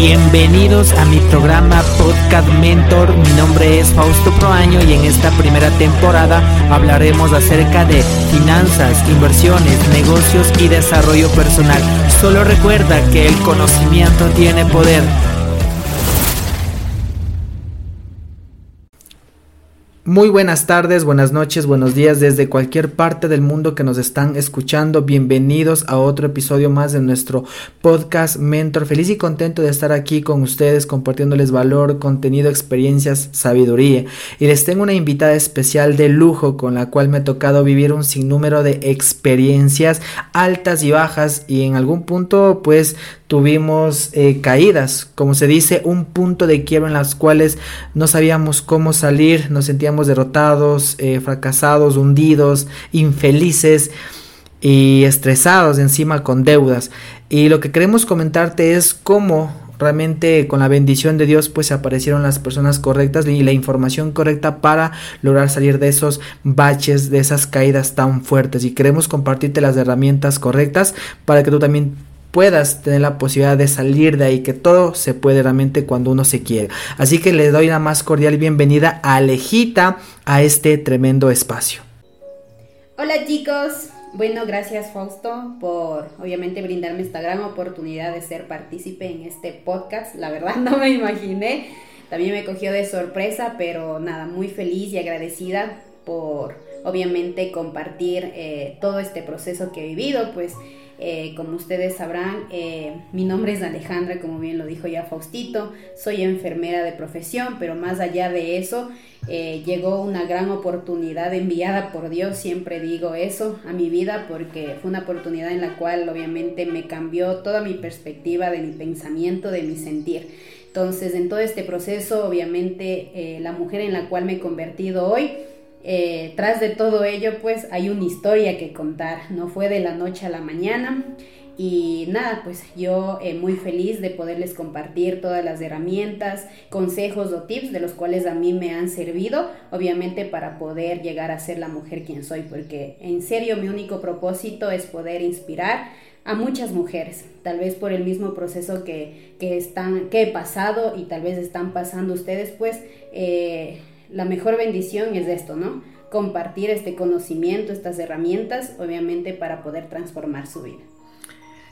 Bienvenidos a mi programa Podcast Mentor. Mi nombre es Fausto Proaño y en esta primera temporada hablaremos acerca de finanzas, inversiones, negocios y desarrollo personal. Solo recuerda que el conocimiento tiene poder. Muy buenas tardes, buenas noches, buenos días desde cualquier parte del mundo que nos están escuchando. Bienvenidos a otro episodio más de nuestro podcast Mentor. Feliz y contento de estar aquí con ustedes compartiéndoles valor, contenido, experiencias, sabiduría. Y les tengo una invitada especial de lujo con la cual me ha tocado vivir un sinnúmero de experiencias altas y bajas y en algún punto pues tuvimos eh, caídas, como se dice, un punto de quiebra en las cuales no sabíamos cómo salir, nos sentíamos derrotados, eh, fracasados, hundidos, infelices y estresados encima con deudas. Y lo que queremos comentarte es cómo realmente con la bendición de Dios pues aparecieron las personas correctas y la información correcta para lograr salir de esos baches, de esas caídas tan fuertes y queremos compartirte las herramientas correctas para que tú también puedas tener la posibilidad de salir de ahí, que todo se puede realmente cuando uno se quiere. Así que le doy la más cordial bienvenida a Alejita a este tremendo espacio. Hola chicos, bueno, gracias Fausto por obviamente brindarme esta gran oportunidad de ser partícipe en este podcast. La verdad no me imaginé, también me cogió de sorpresa, pero nada, muy feliz y agradecida por obviamente compartir eh, todo este proceso que he vivido, pues eh, como ustedes sabrán, eh, mi nombre es Alejandra, como bien lo dijo ya Faustito, soy enfermera de profesión, pero más allá de eso, eh, llegó una gran oportunidad enviada por Dios, siempre digo eso, a mi vida, porque fue una oportunidad en la cual obviamente me cambió toda mi perspectiva de mi pensamiento, de mi sentir. Entonces, en todo este proceso, obviamente, la mujer en la cual me he convertido hoy, eh, tras de todo ello, pues hay una historia que contar, no fue de la noche a la mañana. Y nada, pues yo eh, muy feliz de poderles compartir todas las herramientas, consejos o tips de los cuales a mí me han servido, obviamente para poder llegar a ser la mujer quien soy, porque en serio mi único propósito es poder inspirar a muchas mujeres, tal vez por el mismo proceso que, están, que he pasado y tal vez están pasando ustedes, pues eh, la mejor bendición es esto, ¿no? Compartir este conocimiento, estas herramientas, obviamente para poder transformar su vida.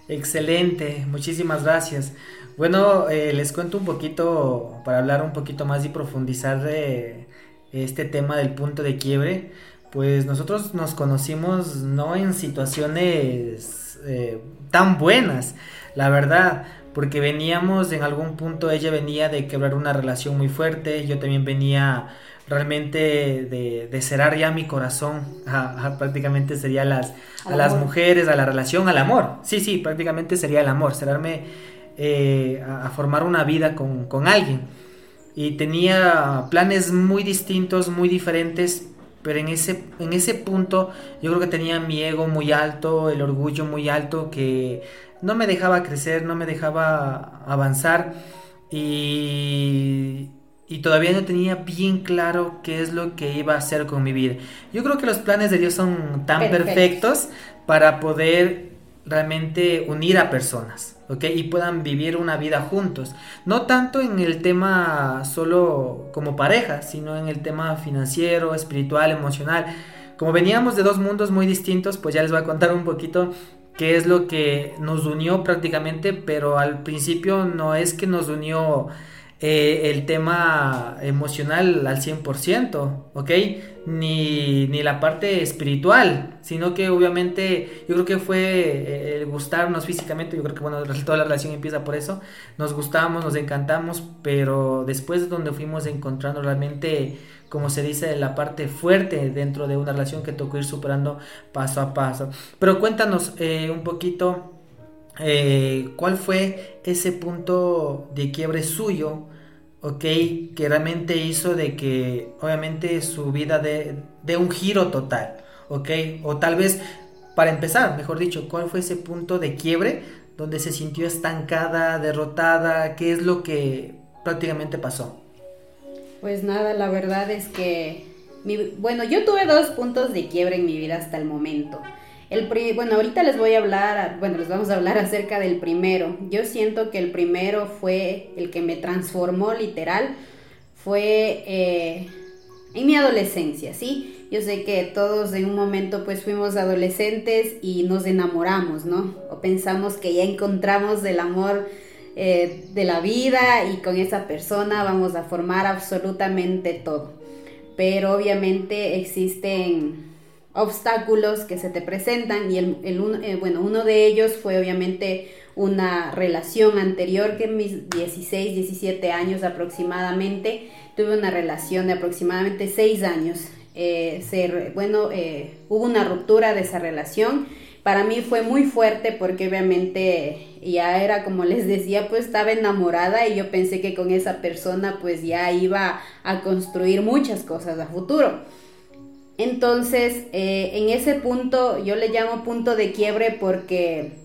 Excelente, muchísimas gracias. Bueno, eh, les cuento un poquito, para hablar un poquito más y profundizar de este tema del punto de quiebre, pues nosotros nos conocimos no en situaciones eh, tan buenas, la verdad, porque veníamos en algún punto, ella venía de quebrar una relación muy fuerte, yo también venía realmente de, cerrar ya mi corazón prácticamente sería las, a las mujeres, a la relación, al amor. Sí, sí, prácticamente sería el amor, cerrarme eh, a, formar una vida con, con, alguien. Y tenía planes muy distintos, muy diferentes, pero en ese, en ese punto yo creo que tenía mi ego muy alto, el orgullo muy alto que no me dejaba crecer, no me dejaba avanzar. Y, y todavía no tenía bien claro qué es lo que iba a hacer con mi vida. Yo creo que los planes de Dios son tan perfectos para poder realmente unir a personas, ¿ok? Y puedan vivir una vida juntos. No tanto en el tema solo como pareja, sino en el tema financiero, espiritual, emocional. Como veníamos de dos mundos muy distintos, pues ya les voy a contar un poquito qué es lo que nos unió prácticamente, pero al principio no es que nos unió eh, el tema emocional al 100%, ¿ok? Ni, ni, la parte espiritual, sino que obviamente yo creo que fue eh, el gustarnos físicamente, yo creo que bueno, toda la relación empieza por eso, nos gustamos, nos encantamos, pero después de donde fuimos encontrando realmente, como se dice, la parte fuerte dentro de una relación que tocó ir superando paso a paso. Pero cuéntanos eh, un poquito eh, cuál fue ese punto de quiebre suyo, ok, que realmente hizo de que obviamente su vida de, de un giro total, ok, o tal vez para empezar, mejor dicho, cuál fue ese punto de quiebre donde se sintió estancada, derrotada, qué es lo que prácticamente pasó. Pues nada, la verdad es que, bueno, yo tuve dos puntos de quiebre en mi vida hasta el momento. El bueno, ahorita les voy a hablar, bueno, les vamos a hablar acerca del primero. Yo siento que el primero fue el que me transformó literal, fue eh, en mi adolescencia, ¿sí? Yo sé que todos en un momento pues fuimos adolescentes y nos enamoramos, ¿no? O pensamos que ya encontramos el amor eh, de la vida y con esa persona vamos a formar absolutamente todo. Pero obviamente existen obstáculos que se te presentan y el, eh, bueno, uno de ellos fue obviamente una relación anterior que en mis 16, 17 años aproximadamente tuve una relación de aproximadamente 6 años. Eh, ser, bueno, hubo una ruptura de esa relación para mí fue muy fuerte porque obviamente ya era como les decía, pues estaba enamorada y yo pensé que con esa persona pues ya iba a construir muchas cosas a futuro. Entonces, eh, en ese punto, yo le llamo punto de quiebre porque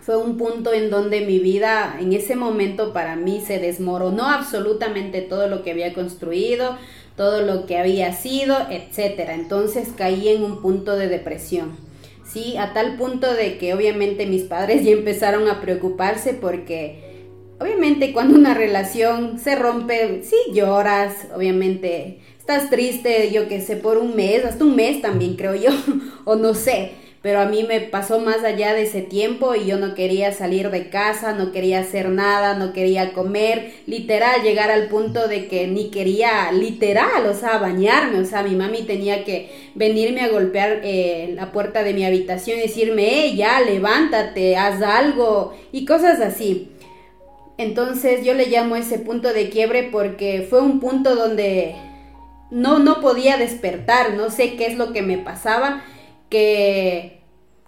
fue un punto en donde mi vida, en ese momento para mí se desmoronó absolutamente todo lo que había construido, todo lo que había sido, etc. Entonces caí en un punto de depresión. ¿Sí? A tal punto de que obviamente mis padres ya empezaron a preocuparse porque obviamente cuando una relación se rompe, sí lloras, obviamente estás triste, yo que sé, por un mes, hasta un mes también creo yo, o no sé pero a mí me pasó más allá de ese tiempo y yo no quería salir de casa, no quería hacer nada, no quería comer, literal, llegar al punto de que ni quería, literal, o sea, bañarme, o sea, mi mami tenía que venirme a golpear eh, la puerta de mi habitación y decirme, eh, ya, levántate, haz algo y cosas así. Entonces yo le llamo ese punto de quiebre porque fue un punto donde no, no podía despertar, no sé qué es lo que me pasaba que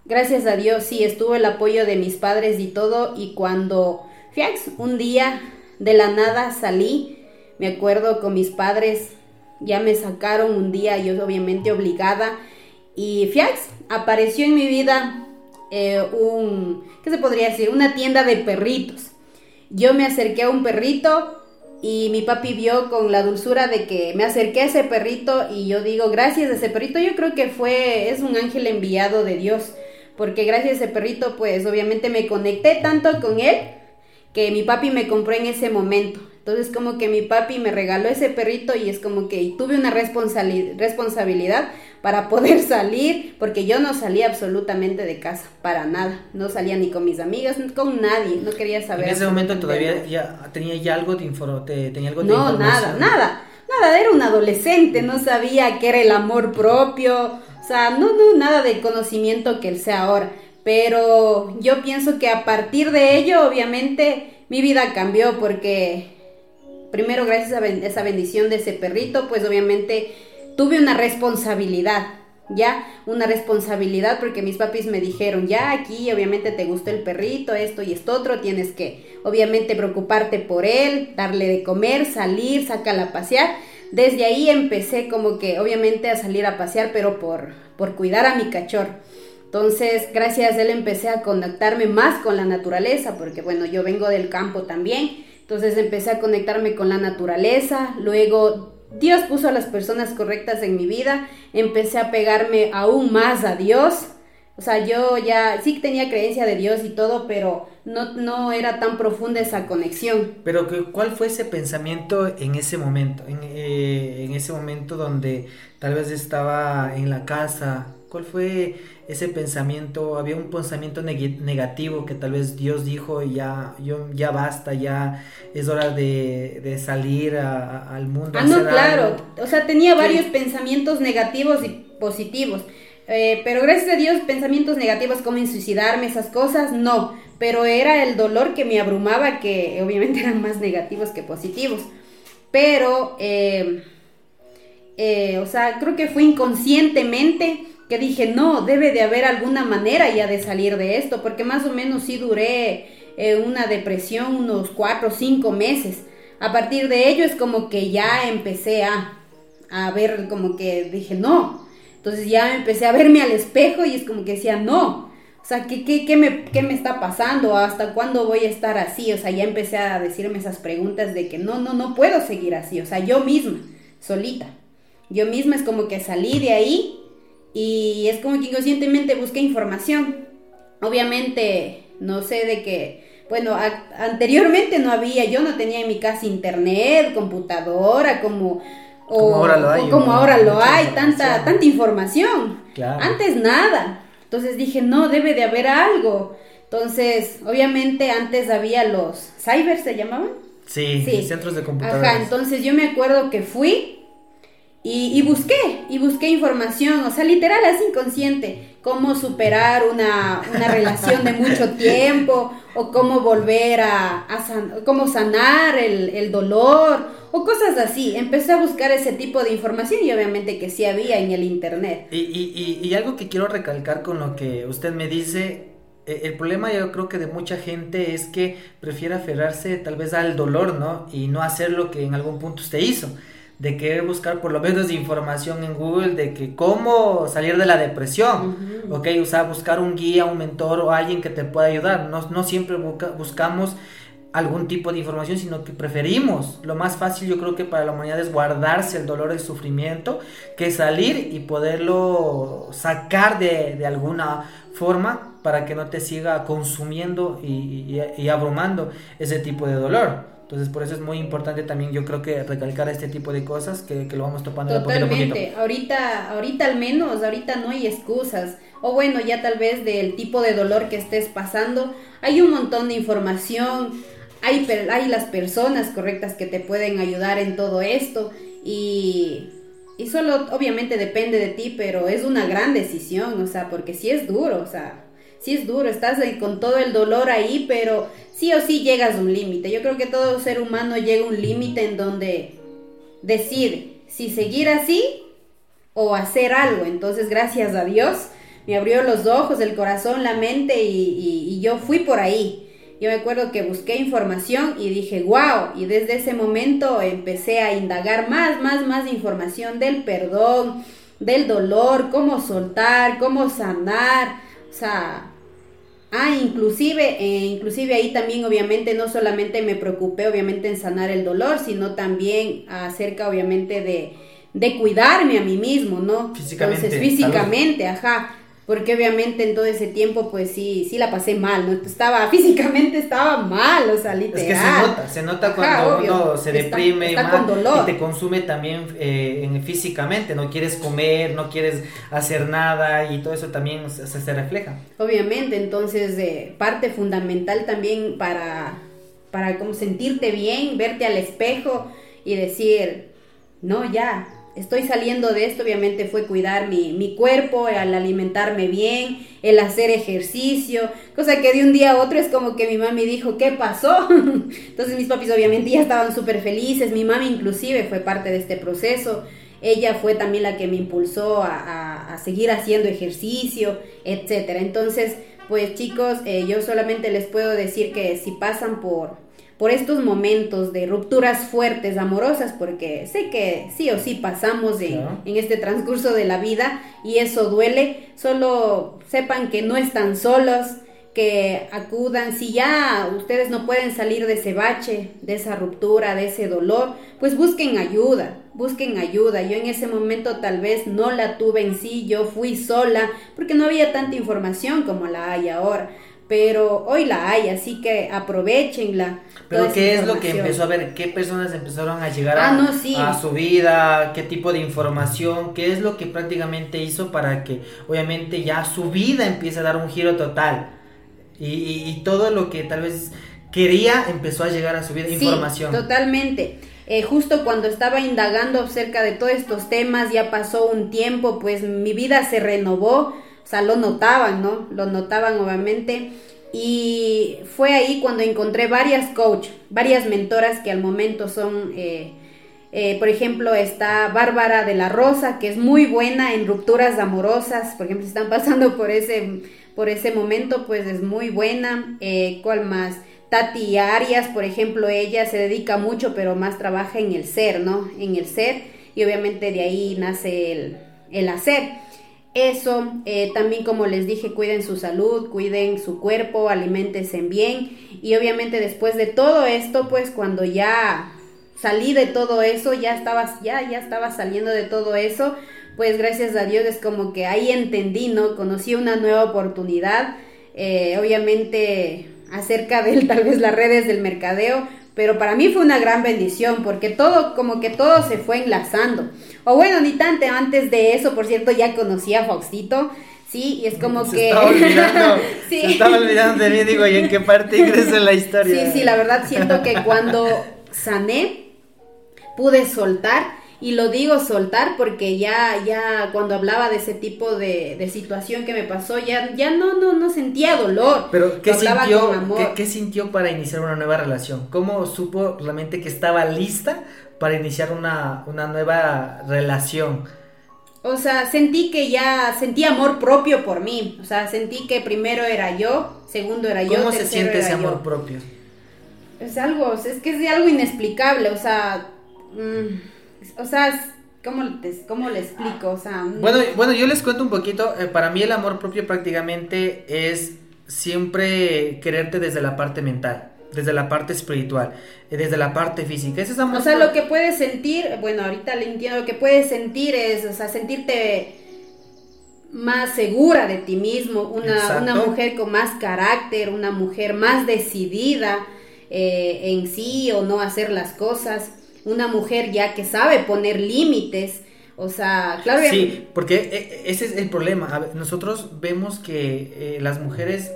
gracias a Dios sí estuvo el apoyo de mis padres y todo y cuando Fiax un día de la nada salí, me acuerdo con mis padres, ya me sacaron un día, yo obviamente obligada y Fiax apareció en mi vida eh, un, ¿qué se podría decir? Una tienda de perritos. Yo me acerqué a un perrito y mi papi vio con la dulzura de que me acerqué a ese perrito y yo digo, gracias a ese perrito, yo creo que fue, es un ángel enviado de Dios, porque gracias a ese perrito pues obviamente me conecté tanto con él que mi papi me compró en ese momento. Entonces como que mi papi me regaló ese perrito y es como que tuve una responsabilidad para poder salir, porque yo no salía absolutamente de casa, para nada. No salía ni con mis amigas, ni con nadie, no quería saber. En ese momento todavía ya tenía ya algo de, tenía algo de No, nada, nada. Nada, era un adolescente, no sabía qué era el amor propio, o sea, no, no, nada de conocimiento que él sea ahora. Pero yo pienso que a partir de ello, obviamente, mi vida cambió porque primero gracias a esa bendición de ese perrito, pues obviamente tuve una responsabilidad, ya, una responsabilidad porque mis papis me dijeron, ya aquí obviamente te gustó el perrito, esto y esto otro, tienes que obviamente preocuparte por él, darle de comer, salir, sacarla a pasear. Desde ahí empecé como que obviamente a salir a pasear, pero por, por cuidar a mi cachorro. Entonces, gracias a él empecé a conectarme más con la naturaleza, porque bueno, yo vengo del campo también entonces empecé a conectarme con la naturaleza, luego Dios puso a las personas correctas en mi vida, empecé a pegarme aún más a Dios. O sea, yo ya sí tenía creencia de Dios y todo, pero no, no era tan profunda esa conexión. Pero ¿cuál fue ese pensamiento en ese momento? En, eh, en ese momento donde tal vez estaba en la casa. ¿Cuál fue ese pensamiento, había un pensamiento negativo que tal vez Dios dijo ya, yo, ya basta, ya es hora de, salir al mundo. Ah, no, claro, o sea, tenía varios pensamientos negativos y positivos. Eh, pero gracias a Dios, pensamientos negativos como en suicidarme, esas cosas, no. Pero era el dolor que me abrumaba, que obviamente eran más negativos que positivos. Pero, eh, eh, o sea, creo que fue inconscientemente que dije, no, debe de haber alguna manera ya de salir de esto, porque más o menos sí duré eh, una depresión unos cuatro o cinco meses. A partir de ello es como que ya empecé a, a ver, como que dije, no. Entonces ya empecé a verme al espejo y es como que decía, no. O sea, ¿qué, qué, qué, me, ¿qué me está pasando? ¿Hasta cuándo voy a estar así? O sea, ya empecé a decirme esas preguntas de que no, no, no puedo seguir así. O sea, yo misma, solita. Yo misma es como que salí de ahí y es como que inconscientemente busqué información. Obviamente, no sé de qué, bueno, anteriormente no había, yo no tenía en mi casa internet, computadora, como... como ahora lo hay. Como ahora lo hay, tanta, tanta información. Antes nada. Entonces dije, no, debe de haber algo. Entonces, obviamente antes había los cyber, ¿se llamaban? Sí, sí. centros de computadoras. Ajá, entonces yo me acuerdo que fui y, busqué, y busqué información, o sea, literal, así inconsciente, cómo superar una, relación de mucho tiempo, o cómo volver a, cómo sanar el, el, dolor, o cosas así. Empecé a buscar ese tipo de información y obviamente que sí había en el internet. Y, y, y algo que quiero recalcar con lo que usted me dice, e, el problema yo creo que de mucha gente es que prefiere aferrarse tal vez al dolor, ¿no? Y no hacer lo que en algún punto usted hizo de que buscar por lo menos información en Google de que cómo salir de la depresión, ¿ok? O sea, buscar un guía, un mentor o alguien que te pueda ayudar. No, no siempre buscamos algún tipo de información, sino que preferimos. Lo más fácil yo creo que para la humanidad es guardarse el dolor, el sufrimiento, que salir y poderlo sacar de, de alguna forma para que no te siga consumiendo y, y abrumando ese tipo de dolor. Entonces, por eso es muy importante también, yo creo que recalcar este tipo de cosas que, lo vamos topando Totalmente. de poquito a. Ahorita, ahorita al menos, ahorita no hay excusas. O bueno, ya tal vez del tipo de dolor que estés pasando, hay un montón de información, hay, hay las personas correctas que te pueden ayudar en todo esto y, y solo obviamente depende de ti, pero es una gran decisión, o sea, porque si es duro, o sea, sí es duro, estás con todo el dolor ahí, pero sí o sí llegas a un límite. Yo creo que todo ser humano llega a un límite en donde decir si seguir así o hacer algo. Entonces, gracias a Dios, me abrió los ojos, el corazón, la mente y, yo fui por ahí. Yo me acuerdo que busqué información y dije, wow, y desde ese momento empecé a indagar más, más, más información del perdón, del dolor, cómo soltar, cómo sanar, o sea, Ah, inclusive, eh, inclusive ahí también obviamente no solamente me preocupé obviamente en sanar el dolor, sino también acerca obviamente de, de cuidarme a mí mismo, ¿no? Físicamente. Entonces, físicamente, ajá porque obviamente en todo ese tiempo pues sí, sí la pasé mal, ¿no? Estaba, físicamente estaba mal, o sea, literal. Es que se nota, se nota cuando uno se deprime y te consume también eh, físicamente, no quieres comer, no quieres hacer nada y todo eso también se, se refleja. Obviamente, entonces eh, parte fundamental también para, para como sentirte bien, verte al espejo y decir, no, ya, estoy saliendo de esto, obviamente fue cuidar mi, mi, cuerpo, al alimentarme bien, el hacer ejercicio, cosa que de un día a otro es como que mi mami dijo, ¿qué pasó? Entonces mis papis obviamente ya estaban súper felices, mi mami inclusive fue parte de este proceso, ella fue también la que me impulsó a, a, seguir haciendo ejercicio, etcétera. Entonces, pues chicos, eh, yo solamente les puedo decir que si pasan por por estos momentos de rupturas fuertes, amorosas, porque sé que sí o sí pasamos en, en, este transcurso de la vida y eso duele, solo sepan que no están solos, que acudan, si ya ustedes no pueden salir de ese bache, de esa ruptura, de ese dolor, pues busquen ayuda, busquen ayuda. Yo en ese momento tal vez no la tuve en sí, yo fui sola, porque no había tanta información como la hay ahora pero hoy la hay, así que aprovechenla. Pero ¿qué es lo que empezó a ver? ¿Qué personas empezaron a llegar a, ah, a, su vida? ¿Qué tipo de información? ¿Qué es lo que prácticamente hizo para que obviamente ya su vida empiece a dar un giro total? Y, todo lo que tal vez quería empezó a llegar a su vida, sí, información. Totalmente. Eh, justo cuando estaba indagando acerca de todos estos temas, ya pasó un tiempo, pues mi vida se renovó o sea, lo notaban, ¿no? Lo notaban obviamente. Y fue ahí cuando encontré varias coach, varias mentoras que al momento son, eh, eh, por ejemplo, está Bárbara de la Rosa, que es muy buena en rupturas amorosas, por ejemplo, si están pasando por ese, por ese momento, pues es muy buena. Eh, ¿Cuál más? Tati Arias, por ejemplo, ella se dedica mucho, pero más trabaja en el ser, ¿no? En el ser, y obviamente de ahí nace el, el hacer. Eso, eh, también como les dije, cuiden su salud, cuiden su cuerpo, alimentense bien y obviamente después de todo esto, pues cuando ya salí de todo eso, ya estaba, ya, ya estaba saliendo de todo eso, pues gracias a Dios es como que ahí entendí, ¿no? Conocí una nueva oportunidad, eh, obviamente acerca de tal vez las redes del mercadeo, pero para mí fue una gran bendición porque todo, como que todo se fue enlazando. O bueno, ni tanto antes de eso, por cierto, ya conocí a Faustito. Sí, y es como se que... Estaba olvidando, Se estaba olvidando de mí, digo, ¿y en qué parte ingresa la historia? Sí, sí, la verdad siento que cuando sané, pude soltar y lo digo soltar porque ya, ya cuando hablaba de ese tipo de, de situación que me pasó, ya, ya no, no, no sentía dolor. Pero, ¿qué sintió, ¿qué, sintió para iniciar una nueva relación? ¿Cómo supo realmente que estaba lista para iniciar una, una nueva relación? O sea, sentí que ya, sentí amor propio por mí. O sea, sentí que primero era yo, segundo era yo. ¿Cómo se siente ese amor propio? Es algo, es que es de algo inexplicable. O sea, mmm, o sea, ¿cómo, ¿cómo le explico? O sea, bueno, bueno, yo les cuento un poquito. Eh, para mí el amor propio prácticamente es siempre quererte desde la parte mental desde la parte espiritual, eh, desde la parte física. Es amor o sea, lo que puedes sentir, bueno, ahorita le entiendo, lo que puedes sentir es, o sea, sentirte más segura de ti mismo, una, una mujer con más carácter, una mujer más decidida eh, en sí o no hacer las cosas una mujer ya que sabe poner límites. O sea, claro. Sí, porque eh, ese es el problema. Nosotros vemos que eh, las mujeres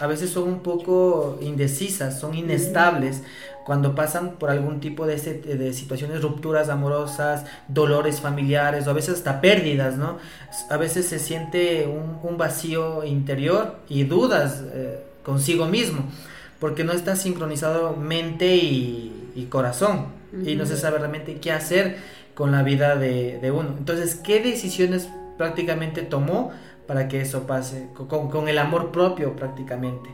a veces son un poco indecisas, son inestables cuando pasan por algún tipo de, de, situaciones, rupturas amorosas, dolores familiares o a veces hasta pérdidas, ¿no? A veces se siente un, vacío interior y dudas eh, consigo mismo, porque no está sincronizado mente y corazón y no se sabe realmente qué hacer con la vida de, uno. Entonces, ¿qué decisiones prácticamente tomó para que eso pase? Con, el amor propio prácticamente.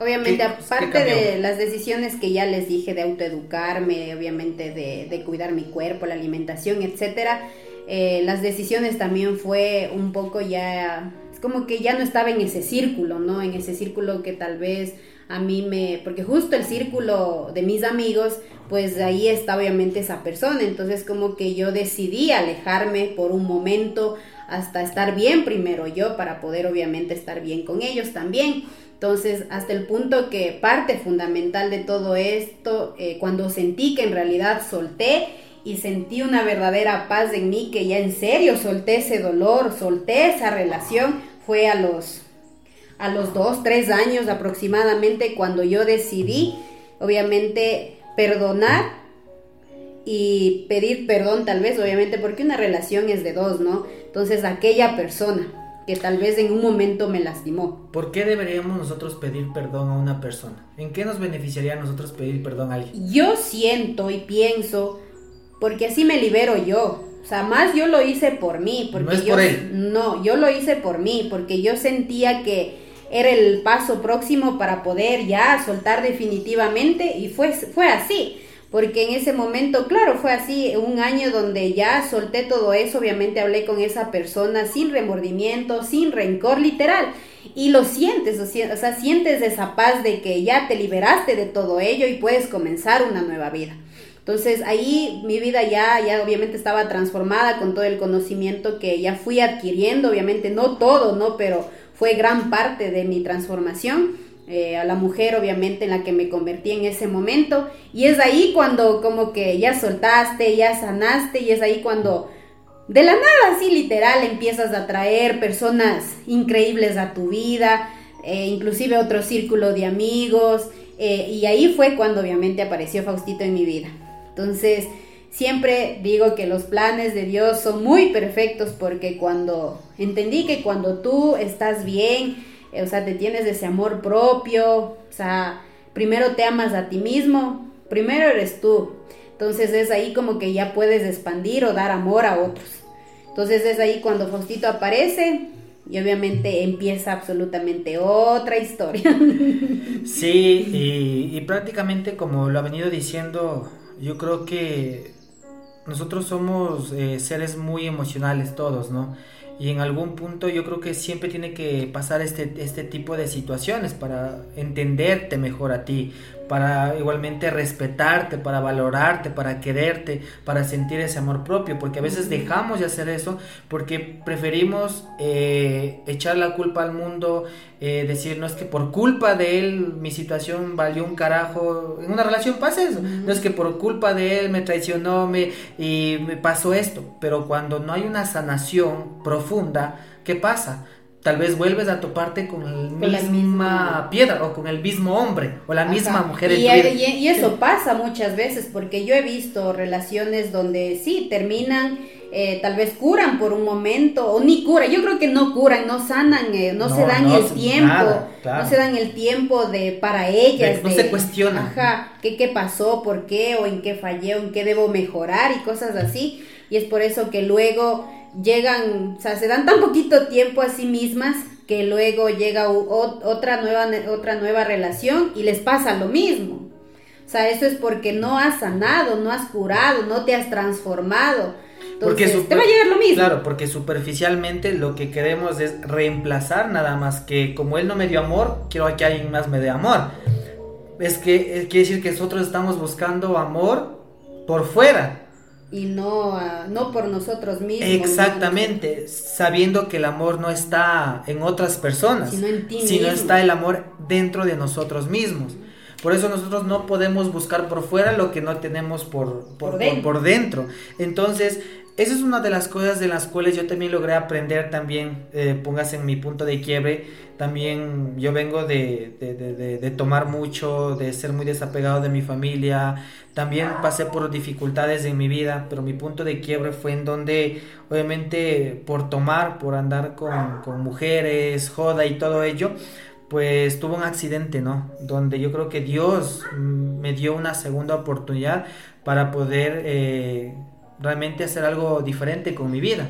Obviamente, aparte de las decisiones que ya les dije de autoeducarme, obviamente de, cuidar mi cuerpo, la alimentación, etcétera, eh, las decisiones también fue un poco ya, es como que ya no estaba en ese círculo, ¿no? En ese círculo que tal vez a mí me, porque justo el círculo de mis amigos, pues ahí está obviamente esa persona, entonces como que yo decidí alejarme por un momento hasta estar bien primero yo para poder obviamente estar bien con ellos también. Entonces, hasta el punto que parte fundamental de todo esto, eh, cuando sentí que en realidad solté y sentí una verdadera paz en mí, que ya en serio solté ese dolor, solté esa relación, fue a los a los dos, tres años aproximadamente cuando yo decidí, obviamente, perdonar y pedir perdón tal vez, obviamente, porque una relación es de dos, ¿no? Entonces, aquella persona que tal vez en un momento me lastimó. ¿Por qué deberíamos nosotros pedir perdón a una persona? ¿En qué nos beneficiaría a nosotros pedir perdón a alguien? Yo siento y pienso, porque así me libero yo. O sea, más yo lo hice por mí, porque no es yo por él. no, yo lo hice por mí, porque yo sentía que era el paso próximo para poder ya soltar definitivamente y fue, fue así. Porque en ese momento, claro, fue así, un año donde ya solté todo eso, obviamente hablé con esa persona sin remordimiento, sin rencor, literal. Y lo sientes, o sea, sientes esa paz de que ya te liberaste de todo ello y puedes comenzar una nueva vida. Entonces ahí mi vida ya, ya obviamente estaba transformada con todo el conocimiento que ya fui adquiriendo, obviamente no todo, ¿no? Pero fue gran parte de mi transformación. Eh, a la mujer obviamente en la que me convertí en ese momento y es ahí cuando como que ya soltaste, ya sanaste y es ahí cuando de la nada así literal empiezas a traer personas increíbles a tu vida, eh, inclusive otro círculo de amigos eh, y ahí fue cuando obviamente apareció Faustito en mi vida. Entonces Siempre digo que los planes de Dios son muy perfectos porque cuando entendí que cuando tú estás bien, o sea, te tienes ese amor propio, o sea, primero te amas a ti mismo, primero eres tú. Entonces es ahí como que ya puedes expandir o dar amor a otros. Entonces es ahí cuando Faustito aparece y obviamente empieza absolutamente otra historia. Sí, y, prácticamente como lo ha venido diciendo, yo creo que nosotros somos eh, seres muy emocionales todos, ¿no? Y en algún punto yo creo que siempre tiene que pasar este, este tipo de situaciones para entenderte mejor a ti, para igualmente respetarte, para valorarte, para quererte, para sentir ese amor propio, porque a veces dejamos de hacer eso porque preferimos eh, echar la culpa al mundo, eh, decir, no es que por culpa de él mi situación valió un carajo, en una relación pasa eso, no es que por culpa de él me traicionó me, y me pasó esto, pero cuando no hay una sanación profunda, ¿qué pasa? Tal vez vuelves a toparte con, la misma piedra o con el mismo hombre o la misma mujer. Y, y, eso pasa muchas veces porque yo he visto relaciones donde sí terminan, eh, tal vez curan por un momento o ni curan. Yo creo que no curan, no sanan, eh, no, se dan el tiempo, no se dan el tiempo de para ellas. no se cuestionan. Ajá, ¿qué, qué pasó, por qué o en qué fallé o en qué debo mejorar y cosas así. Y es por eso que luego llegan, o sea, se dan tan poquito tiempo a sí mismas que luego llega otra nueva, otra nueva relación y les pasa lo mismo. O sea, eso es porque no has sanado, no has curado, no te has transformado. Entonces, porque te va a llegar lo mismo. Claro, porque superficialmente lo que queremos es reemplazar nada más que como él no me dio amor, quiero que alguien más me dé amor. Es que quiere decir que nosotros estamos buscando amor por fuera y no, no por nosotros mismos. Exactamente, sabiendo que el amor no está en otras personas, sino en ti sino está el amor dentro de nosotros mismos. Por eso nosotros no podemos buscar por fuera lo que no tenemos por, por, por, dentro. Entonces, esa es una de las cosas de las cuales yo también logré aprender también, eh, póngase en mi punto de quiebre, también yo vengo de, de, de, tomar mucho, de ser muy desapegado de mi familia, también pasé por dificultades en mi vida, pero mi punto de quiebre fue en donde, obviamente, por tomar, por andar con, con mujeres, joda y todo ello, pues tuvo un accidente, ¿no? Donde yo creo que Dios mm, me dio una segunda oportunidad para poder eh, realmente hacer algo diferente con mi vida.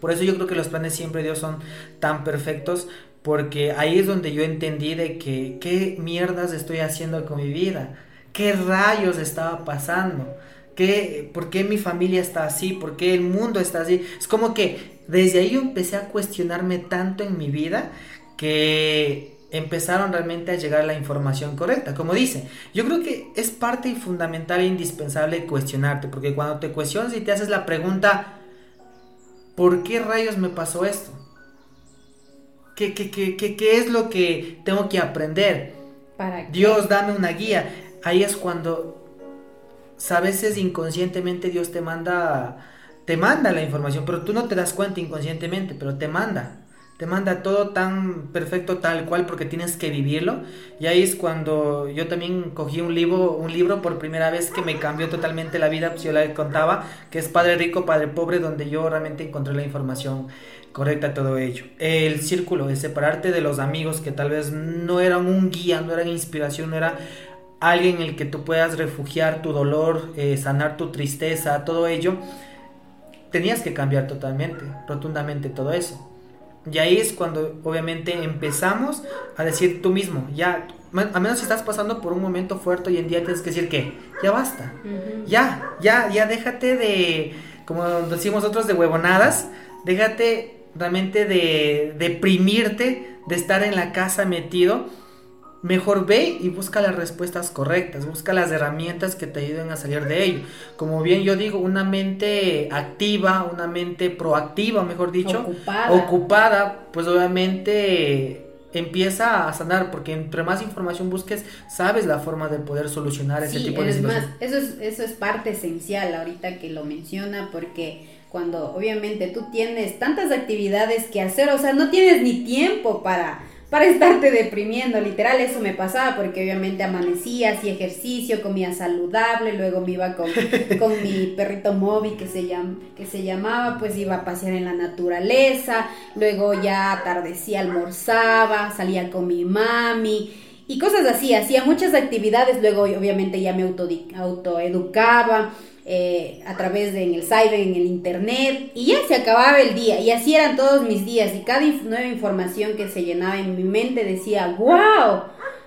Por eso yo creo que los planes siempre de Dios son tan perfectos, porque ahí es donde yo entendí de que qué mierdas estoy haciendo con mi vida, qué rayos estaba pasando, ¿Qué, por qué mi familia está así, por qué el mundo está así. Es como que desde ahí yo empecé a cuestionarme tanto en mi vida que empezaron realmente a llegar la información correcta. Como dice, yo creo que es parte fundamental e indispensable cuestionarte, porque cuando te cuestionas y te haces la pregunta, ¿por qué rayos me pasó esto? ¿Qué, qué, qué, qué es lo que tengo que aprender? ¿Para Dios, dame una guía. Ahí es cuando a veces inconscientemente Dios te manda te manda la información, pero tú no te das cuenta inconscientemente, pero te manda te manda todo tan perfecto tal cual porque tienes que vivirlo. Y ahí es cuando yo también cogí un libro, un libro por primera vez que me cambió totalmente la vida, pues yo la contaba, que es Padre Rico, Padre Pobre, donde yo realmente encontré la información correcta todo ello. El círculo, de separarte de los amigos que tal vez no eran un guía, no eran inspiración, no era alguien en el que tú puedas refugiar tu dolor, eh, sanar tu tristeza, todo ello. Tenías que cambiar totalmente, rotundamente todo eso. Y ahí es cuando obviamente empezamos a decir tú mismo, ya, a menos si estás pasando por un momento fuerte hoy en día, tienes que decir que ya basta, ya, ya, ya déjate de, como decimos otros, de huevonadas, déjate realmente de deprimirte, de estar en la casa metido Mejor ve y busca las respuestas correctas, busca las herramientas que te ayuden a salir de ello. Como bien yo digo, una mente activa, una mente proactiva, mejor dicho, ocupada, ocupada pues obviamente empieza a sanar, porque entre más información busques, sabes la forma de poder solucionar ese tipo de situaciones. Más, eso es, eso es parte esencial ahorita que lo menciona, porque cuando obviamente tú tienes tantas actividades que hacer, o sea, no tienes ni tiempo para para estarte deprimiendo, literal, eso me pasaba porque obviamente amanecía, hacía ejercicio, comía saludable, luego me iba con, con mi perrito Moby que se, que se llamaba, pues iba a pasear en la naturaleza, luego ya atardecía, almorzaba, salía con mi mami y cosas así, hacía muchas actividades, luego obviamente ya me auto, autoeducaba, eh, a través de en el cyber, en el internet, y ya se acababa el día, y así eran todos mis días, y cada nueva información que se llenaba en mi mente decía, wow,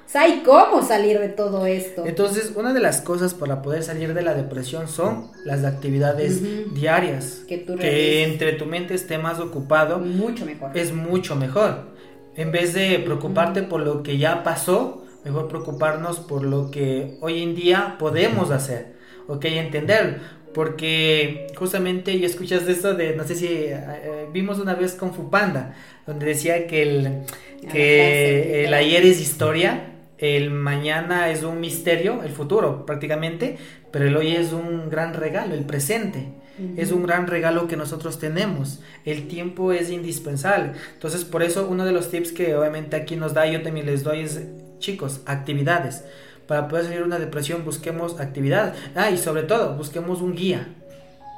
¿sabes cómo salir de todo esto? Entonces, una de las cosas para poder salir de la depresión son las actividades diarias, que, que entre tu mente esté más ocupado, mucho mejor. Es mucho mejor. En vez de preocuparte por lo que ya pasó, mejor preocuparnos por lo que hoy en día podemos hacer, ok, entender, porque justamente yo escuchas de eso de, no sé si eh, eh, vimos una vez con Fupanda, donde decía que el, ah, que el ayer es historia, el mañana es un misterio, el futuro prácticamente, pero el hoy es un gran regalo, el presente. Es un gran regalo que nosotros tenemos. El tiempo es indispensable. Entonces, por eso uno de los tips que obviamente aquí nos da, yo también les doy es, chicos, actividades. Para poder salir de una depresión, busquemos actividades. Ah, y sobre todo, busquemos un guía.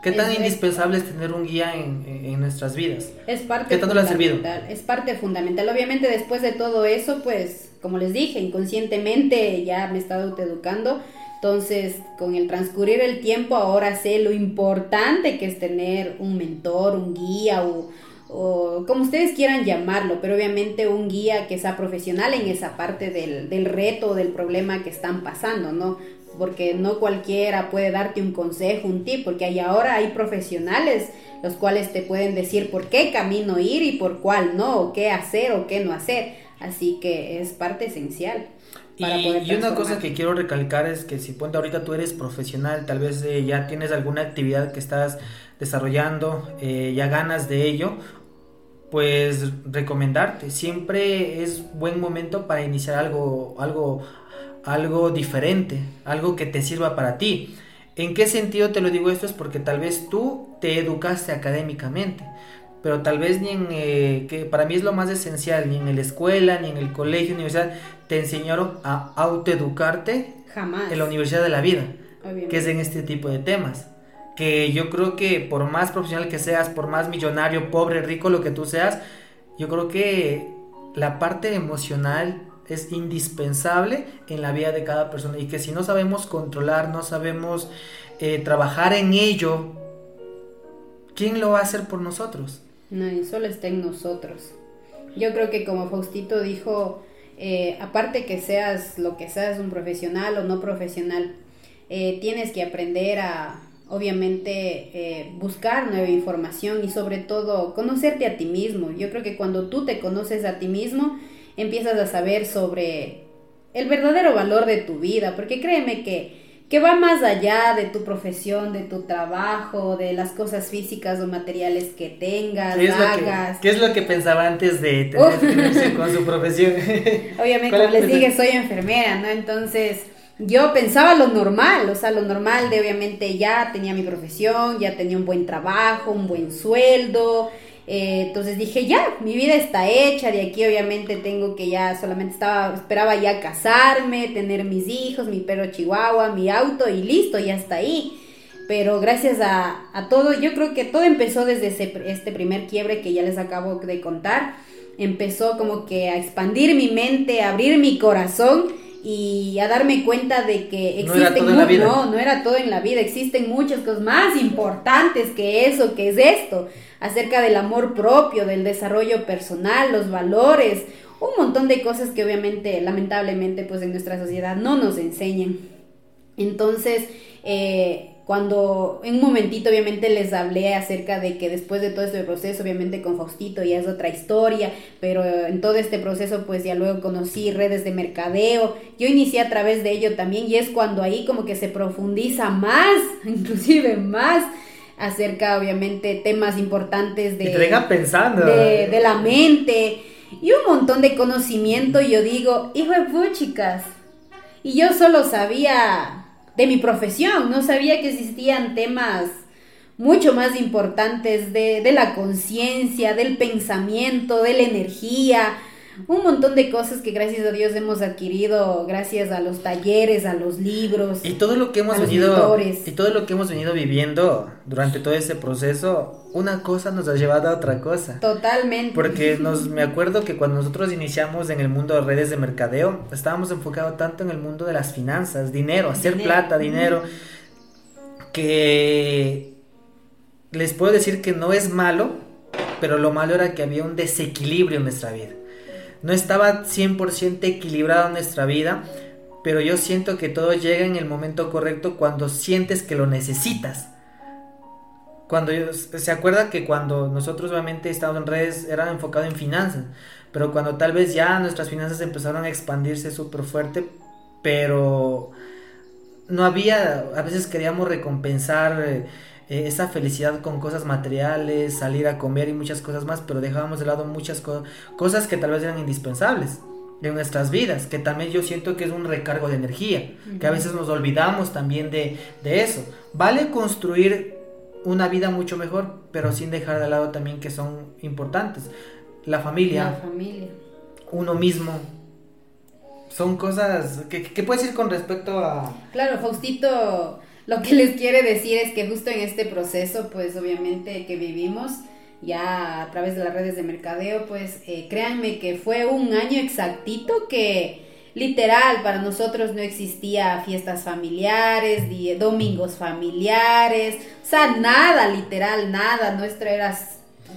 ¿Qué tan indispensable es tener un guía en, nuestras vidas? Es parte ¿Qué tanto le ha servido? Es parte fundamental. Obviamente, después de todo eso, pues, como les dije, inconscientemente ya me he estado educando entonces, con el transcurrir el tiempo, ahora sé lo importante que es tener un mentor, un guía o, como ustedes quieran llamarlo, pero obviamente un guía que sea profesional en esa parte del, del reto, del problema que están pasando, ¿no? Porque no cualquiera puede darte un consejo, un tip, porque hay ahora hay profesionales los cuales te pueden decir por qué camino ir y por cuál no, o qué hacer o qué no hacer. Así que es parte esencial y, una cosa que quiero recalcar es que si ponte ahorita tú eres profesional, tal vez eh, ya tienes alguna actividad que estás desarrollando, eh, ya ganas de ello, pues recomendarte. Siempre es buen momento para iniciar algo, algo, algo diferente, algo que te sirva para ti. ¿En qué sentido te lo digo esto? Es porque tal vez tú te educaste académicamente, pero tal vez ni en, eh, que para mí es lo más esencial, ni en la escuela, ni en el colegio, universidad, te enseñaron a autoeducarte Jamás. en la Universidad de la Vida, que es en este tipo de temas. Que yo creo que por más profesional que seas, por más millonario, pobre, rico, lo que tú seas, yo creo que la parte emocional es indispensable en la vida de cada persona y que si no sabemos controlar, no sabemos eh, trabajar en ello, ¿quién lo va a hacer por nosotros? No, solo está en nosotros. Yo creo que como Faustito dijo, eh, aparte que seas lo que seas, un profesional o no profesional, eh, tienes que aprender a, obviamente, eh, buscar nueva información y sobre todo conocerte a ti mismo. Yo creo que cuando tú te conoces a ti mismo, empiezas a saber sobre el verdadero valor de tu vida, porque créeme que que va más allá de tu profesión, de tu trabajo, de las cosas físicas o materiales que tengas, ¿Qué hagas. ¿Qué es lo que pensaba antes de tener con su profesión? Obviamente, como les dije, soy enfermera, ¿no? Entonces, yo pensaba lo normal, o sea, lo normal de obviamente ya tenía mi profesión, ya tenía un buen trabajo, un buen sueldo, eh, entonces dije, ya, mi vida está hecha, de aquí obviamente tengo que ya, solamente estaba, esperaba ya casarme, tener mis hijos, mi perro chihuahua, mi auto y listo, ya está ahí. Pero gracias a, a todo, yo creo que todo empezó desde este primer quiebre que ya les acabo de contar. Empezó como que a expandir mi mente, a abrir mi corazón y a darme cuenta de que existen no, no, no era todo en la vida, existen muchas cosas más importantes que eso, que es esto acerca del amor propio, del desarrollo personal, los valores, un montón de cosas que obviamente, lamentablemente, pues en nuestra sociedad no nos enseñan. Entonces, eh, cuando en un momentito obviamente les hablé acerca de que después de todo este proceso, obviamente con Faustito ya es otra historia, pero en todo este proceso pues ya luego conocí redes de mercadeo, yo inicié a través de ello también y es cuando ahí como que se profundiza más, inclusive más acerca, obviamente, temas importantes de, pensando. De, la mente y un montón de conocimiento. Y yo digo, hijo de chicas Y yo solo sabía de mi profesión, no sabía que existían temas mucho más importantes de, de la conciencia, del pensamiento, de la energía, un montón de cosas que gracias a Dios hemos adquirido gracias a los talleres, a los libros. Y todo lo que hemos venido y todo lo que hemos venido viviendo durante todo ese proceso, una cosa nos ha llevado a otra cosa. Totalmente. Porque nos me acuerdo que cuando nosotros iniciamos en el mundo de redes de mercadeo, estábamos enfocados tanto en el mundo de las finanzas, dinero, hacer plata, dinero que les puedo decir que no es malo, pero lo malo era que había un desequilibrio en nuestra vida no estaba 100% equilibrada nuestra vida, pero yo siento que todo llega en el momento correcto cuando sientes que lo necesitas. cuando se acuerda que cuando nosotros obviamente estábamos en redes era enfocado en finanzas, pero cuando tal vez ya nuestras finanzas empezaron a expandirse súper fuerte, pero no había, a veces queríamos recompensar eh, esa felicidad con cosas materiales, salir a comer y muchas cosas más, pero dejábamos de lado muchas cosas que tal vez eran indispensables en nuestras vidas, que también yo siento que es un recargo de energía, que a veces nos olvidamos también de, de eso. Vale construir una vida mucho mejor, pero sin dejar de lado también que son importantes. La familia. La familia. Uno mismo. Son cosas que, que puedes decir con respecto a... Claro, Faustito, lo que les quiere decir es que justo en este proceso, pues obviamente que vivimos, ya a través de las redes de mercadeo, pues eh, créanme que fue un año exactito que literal para nosotros no existía fiestas familiares, domingos familiares, o sea, nada, literal, nada, nuestro era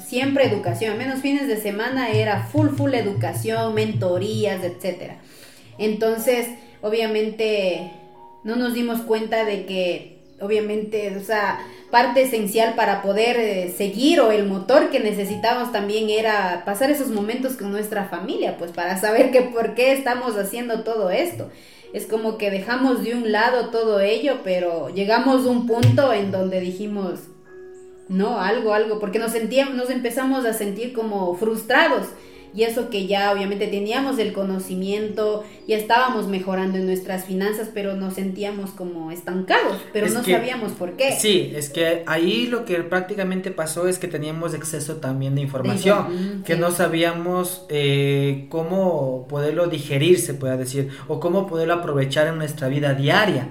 siempre educación, menos fines de semana era full, full educación, mentorías, etcétera. Entonces, obviamente, no nos dimos cuenta de que, obviamente, o sea, parte esencial para poder eh, seguir o el motor que necesitamos también era pasar esos momentos con nuestra familia, pues para saber que por qué estamos haciendo todo esto. Es como que dejamos de un lado todo ello, pero llegamos a un punto en donde dijimos, no, algo, algo, porque nos sentíamos, nos empezamos a sentir como frustrados y eso que ya obviamente teníamos el conocimiento, ya estábamos mejorando en nuestras finanzas, pero nos sentíamos como estancados, pero no sabíamos por qué. Sí, es que ahí lo que prácticamente pasó es que teníamos exceso también de información, que no sabíamos eh, cómo poderlo digerir, se puede decir, o cómo poderlo aprovechar en nuestra vida diaria.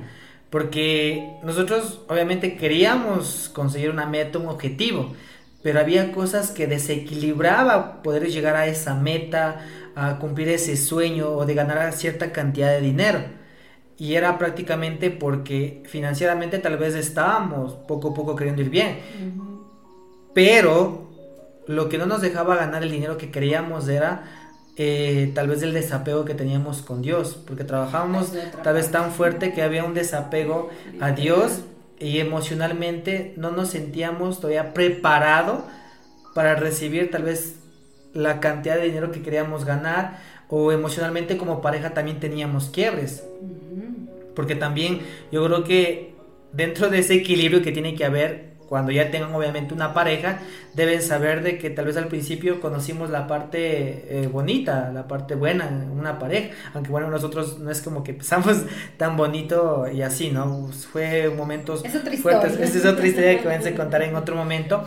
Porque nosotros obviamente queríamos conseguir una meta, un objetivo, pero había cosas que desequilibraba poder llegar a esa meta, a cumplir ese sueño o de ganar cierta cantidad de dinero. Y era prácticamente porque financieramente tal vez estábamos poco a poco queriendo ir bien. Pero lo que no nos dejaba ganar el dinero que queríamos era eh, tal vez el desapego que teníamos con Dios, porque trabajábamos tal vez tan fuerte que había un desapego a Dios y emocionalmente no nos sentíamos todavía preparado para recibir tal vez la cantidad de dinero que queríamos ganar o emocionalmente como pareja también teníamos quiebres. Porque también yo creo que dentro de ese equilibrio que tiene que haber cuando ya tengan obviamente una pareja, deben saber de que tal vez al principio conocimos la parte eh, bonita, la parte buena en una pareja, aunque bueno, nosotros no es como que empezamos tan bonito y así, ¿no? Fue momentos fuertes, esta es otra historia que voy a contar en otro momento,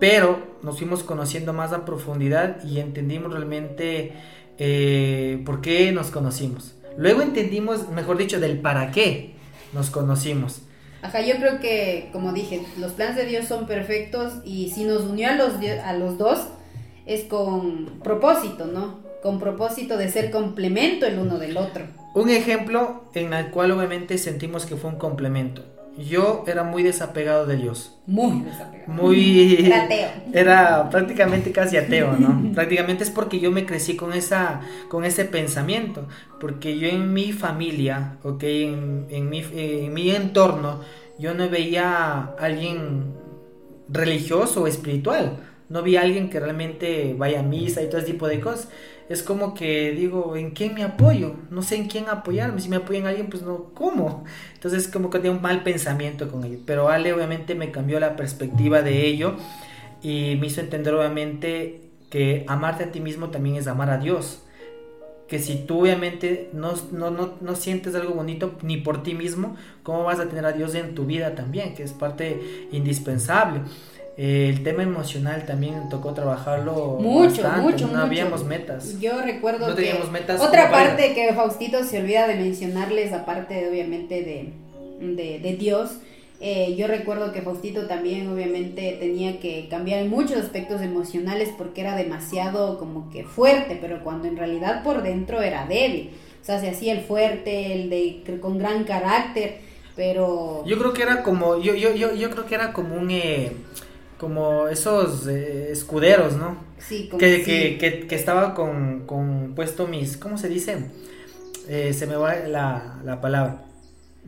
pero nos fuimos conociendo más a profundidad y entendimos realmente eh, por qué nos conocimos. Luego entendimos, mejor dicho, del para qué nos conocimos. Ajá, yo creo que, como dije, los planes de Dios son perfectos y si nos unió a los, a los dos es con propósito, ¿no? Con propósito de ser complemento el uno del otro. Un ejemplo en el cual obviamente sentimos que fue un complemento. Yo era muy desapegado de Dios. Muy desapegado. Muy... Era ateo. Era prácticamente casi ateo, ¿no? prácticamente es porque yo me crecí con, esa, con ese pensamiento. Porque yo en mi familia, ok, en, en, mi, en mi entorno, yo no veía a alguien religioso o espiritual. No vi a alguien que realmente vaya a misa y todo ese tipo de cosas es como que digo, ¿en quién me apoyo? No sé en quién apoyarme. Si me apoyan a alguien, pues no, ¿cómo? Entonces como que tengo un mal pensamiento con ello. Pero Ale obviamente me cambió la perspectiva de ello y me hizo entender obviamente que amarte a ti mismo también es amar a Dios. Que si tú obviamente no, no, no, no sientes algo bonito ni por ti mismo, ¿cómo vas a tener a Dios en tu vida también? Que es parte indispensable el tema emocional también tocó trabajarlo mucho, mucho, no habíamos metas. Yo recuerdo que otra parte que Faustito se olvida de mencionarles, aparte obviamente de, de, Dios, eh, yo recuerdo que Faustito también obviamente tenía que cambiar muchos aspectos emocionales porque era demasiado como que fuerte, pero cuando en realidad por dentro era débil. O sea, se hacía el fuerte, el de con gran carácter, pero... Yo creo que era como, yo, yo, yo, yo creo que era como un... Eh, como esos eh, escuderos, ¿no? Sí, como que, que, que, que, estaba con, con, puesto mis, ¿cómo se dice? Eh, se me va la, la palabra.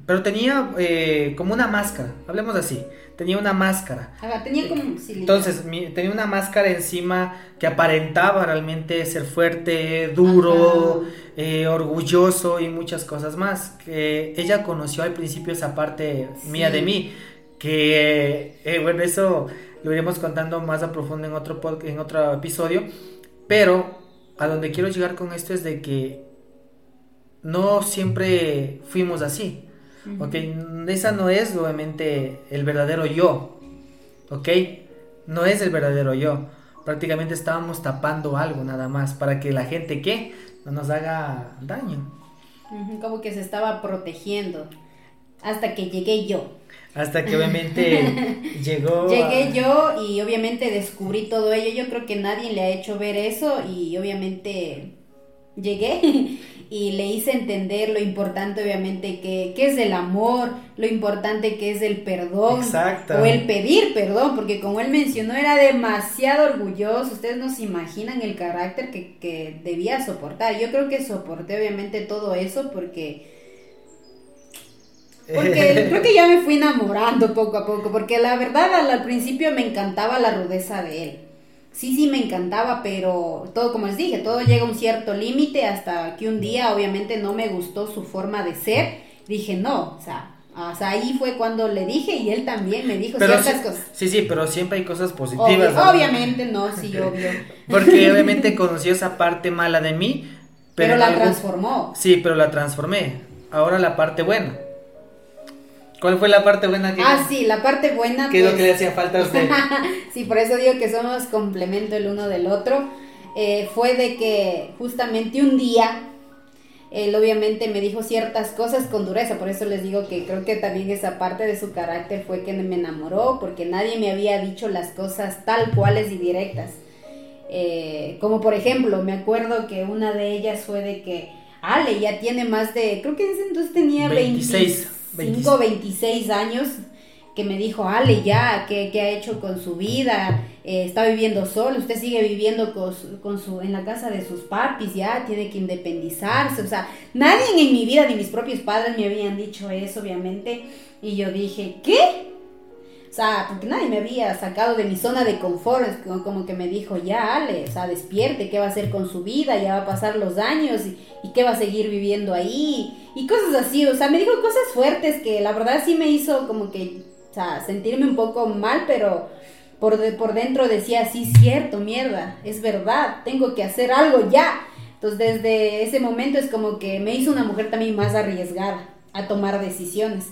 pero tenía eh, como una máscara, hablemos así, tenía una máscara. tenía como... Entonces, tenía una máscara encima que aparentaba realmente ser fuerte, duro, eh, orgulloso y muchas cosas más. Que ella conoció al principio esa parte mía de mí, que, eh, bueno, eso lo iremos contando más a profundo en otro, en otro episodio, pero a donde quiero llegar con esto es de que no siempre fuimos así. ¿ok? Esa no es obviamente el verdadero yo, ¿ok? No es el verdadero yo. Prácticamente estábamos tapando algo nada más para que la gente que no nos haga daño. Como que se estaba protegiendo hasta que llegué yo. Hasta que obviamente llegó. Llegué yo y obviamente descubrí todo ello. Yo creo que nadie le ha hecho ver eso y obviamente llegué y le hice entender lo importante obviamente que, es el amor, lo importante que es el perdón o el pedir perdón, porque como él mencionó era demasiado orgulloso, ustedes no se imaginan el carácter que, que debía soportar, yo creo que soporté obviamente todo eso porque... Porque creo que ya me fui enamorando poco a poco, porque la verdad al principio me encantaba la rudeza de él sí, sí me encantaba, pero todo, como les dije, todo llega a un cierto límite hasta que un día obviamente no me gustó su forma de ser. Dije, no, o sea, ahí fue cuando le dije y él también me dijo ciertas cosas. Sí, sí, pero siempre hay cosas positivas. Obviamente no, sí, obvio. Porque obviamente conoció esa parte mala de mí. Pero, la transformó. Sí, pero la transformé. Ahora la parte buena. ¿Cuál fue la parte buena que Ah, sí, la parte buena. ¿Qué es lo que pues, le hacía falta a usted? sí, por eso digo que somos complemento el uno del otro. Eh, fue de que justamente un día él obviamente me dijo ciertas cosas con dureza, por eso les digo que creo que también esa parte de su carácter fue que me enamoró, porque nadie me había dicho las cosas tal cuales y directas. Eh, como por ejemplo, me acuerdo que una de ellas fue de que Ale ya tiene más de, creo que en ese entonces tenía 26. 5, 26 años, que me dijo, Ale, ya, ¿qué, ha hecho con su vida? Eh, está viviendo solo, usted sigue viviendo con, su, en la casa de sus papis, ya, tiene que independizarse. O sea, nadie en mi vida, ni mis propios padres me habían dicho eso, obviamente. Y yo dije, ¿qué? O sea, porque nadie me había sacado de mi zona de confort, como que me dijo, ya, Ale, o sea, despierte, ¿qué va a hacer con su vida? Ya va a pasar los años y, y qué va a seguir viviendo ahí y cosas así, o sea, me dijo cosas fuertes que la verdad sí me hizo como que, o sea, sentirme un poco mal, pero por, por dentro decía, sí, cierto, mierda, es verdad, tengo que hacer algo ya. Entonces desde ese momento es como que me hizo una mujer también más arriesgada a tomar decisiones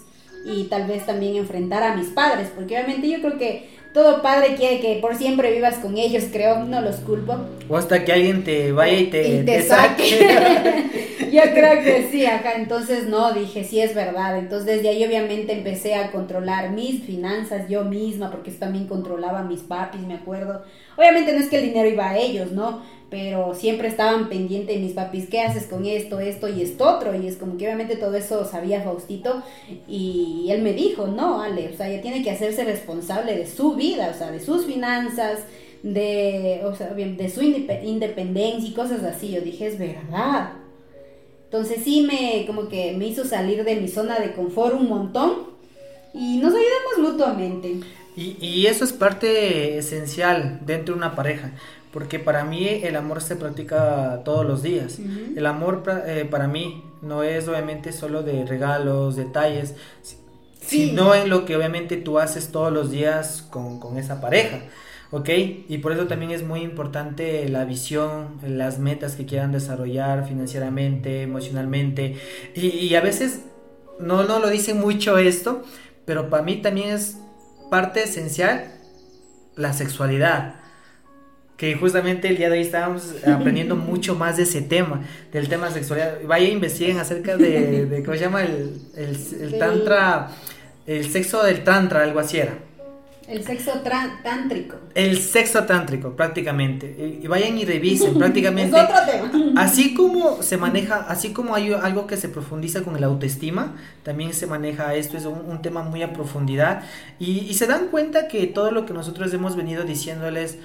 y tal vez también enfrentar a mis padres, porque obviamente yo creo que todo padre quiere que por siempre vivas con ellos, creo, no los culpo. O hasta que alguien te vaya y te, saque. yo creo que sí, acá entonces no, dije, sí es verdad. Entonces desde ahí obviamente empecé a controlar mis finanzas yo misma, porque eso también controlaba a mis papis, me acuerdo. Obviamente no es que el dinero iba a ellos, ¿no? Pero siempre estaban pendientes mis papis, ¿qué haces con esto, esto y esto otro? Y es como que obviamente todo eso sabía Faustito y él me dijo, no, Ale, o sea, ella tiene que hacerse responsable de su vida, o sea, de sus finanzas, de, o sea, de su independencia y cosas así. Yo dije, es verdad. Entonces sí me, como que me hizo salir de mi zona de confort un montón y nos ayudamos mutuamente. Y, y eso es parte esencial dentro de una pareja porque para mí el amor se practica todos los días. El amor eh, para mí no es obviamente solo de regalos, detalles, sino en lo que obviamente tú haces todos los días con, esa pareja. ¿ok? Y por eso también es muy importante la visión, las metas que quieran desarrollar financieramente, emocionalmente. Y, a veces no, no lo dicen mucho esto, pero para mí también es parte esencial la sexualidad que justamente el día de hoy estábamos aprendiendo mucho más de ese tema, del tema sexualidad. Vaya, investiguen acerca de, ¿cómo se llama? El, el, tantra, el sexo del tantra, algo así era. El sexo tántrico. El sexo tántrico, prácticamente. Y vayan y revisen, prácticamente. es otro tema. Así como se maneja, así como hay algo que se profundiza con el autoestima, también se maneja esto, es un, tema muy a profundidad. Y, y se dan cuenta que todo lo que nosotros hemos venido diciéndoles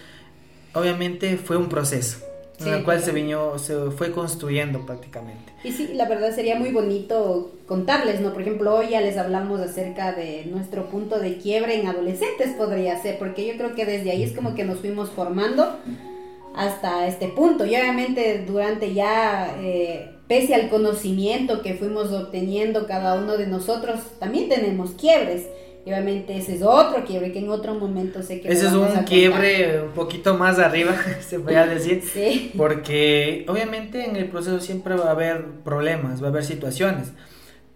obviamente fue un proceso. en el cual se, viñó, se fue construyendo prácticamente. Y sí, la verdad sería muy bonito contarles, ¿no? Por ejemplo, hoy ya les hablamos acerca de nuestro punto de quiebre en adolescentes, podría ser, porque yo creo que desde ahí es como que nos fuimos formando hasta este punto. Y obviamente durante ya, eh, pese al conocimiento que fuimos obteniendo cada uno de nosotros, también tenemos quiebres. Y obviamente ese es otro quiebre que en otro momento sé que... Ese es un quiebre un poquito más arriba, se podría decir. sí. Porque obviamente en el proceso siempre va a haber problemas, va a haber situaciones.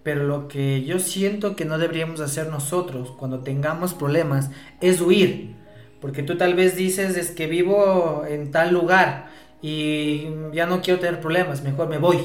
Pero lo que yo siento que no deberíamos hacer nosotros cuando tengamos problemas es huir. Porque tú tal vez dices es que vivo en tal lugar y ya no quiero tener problemas, mejor me voy.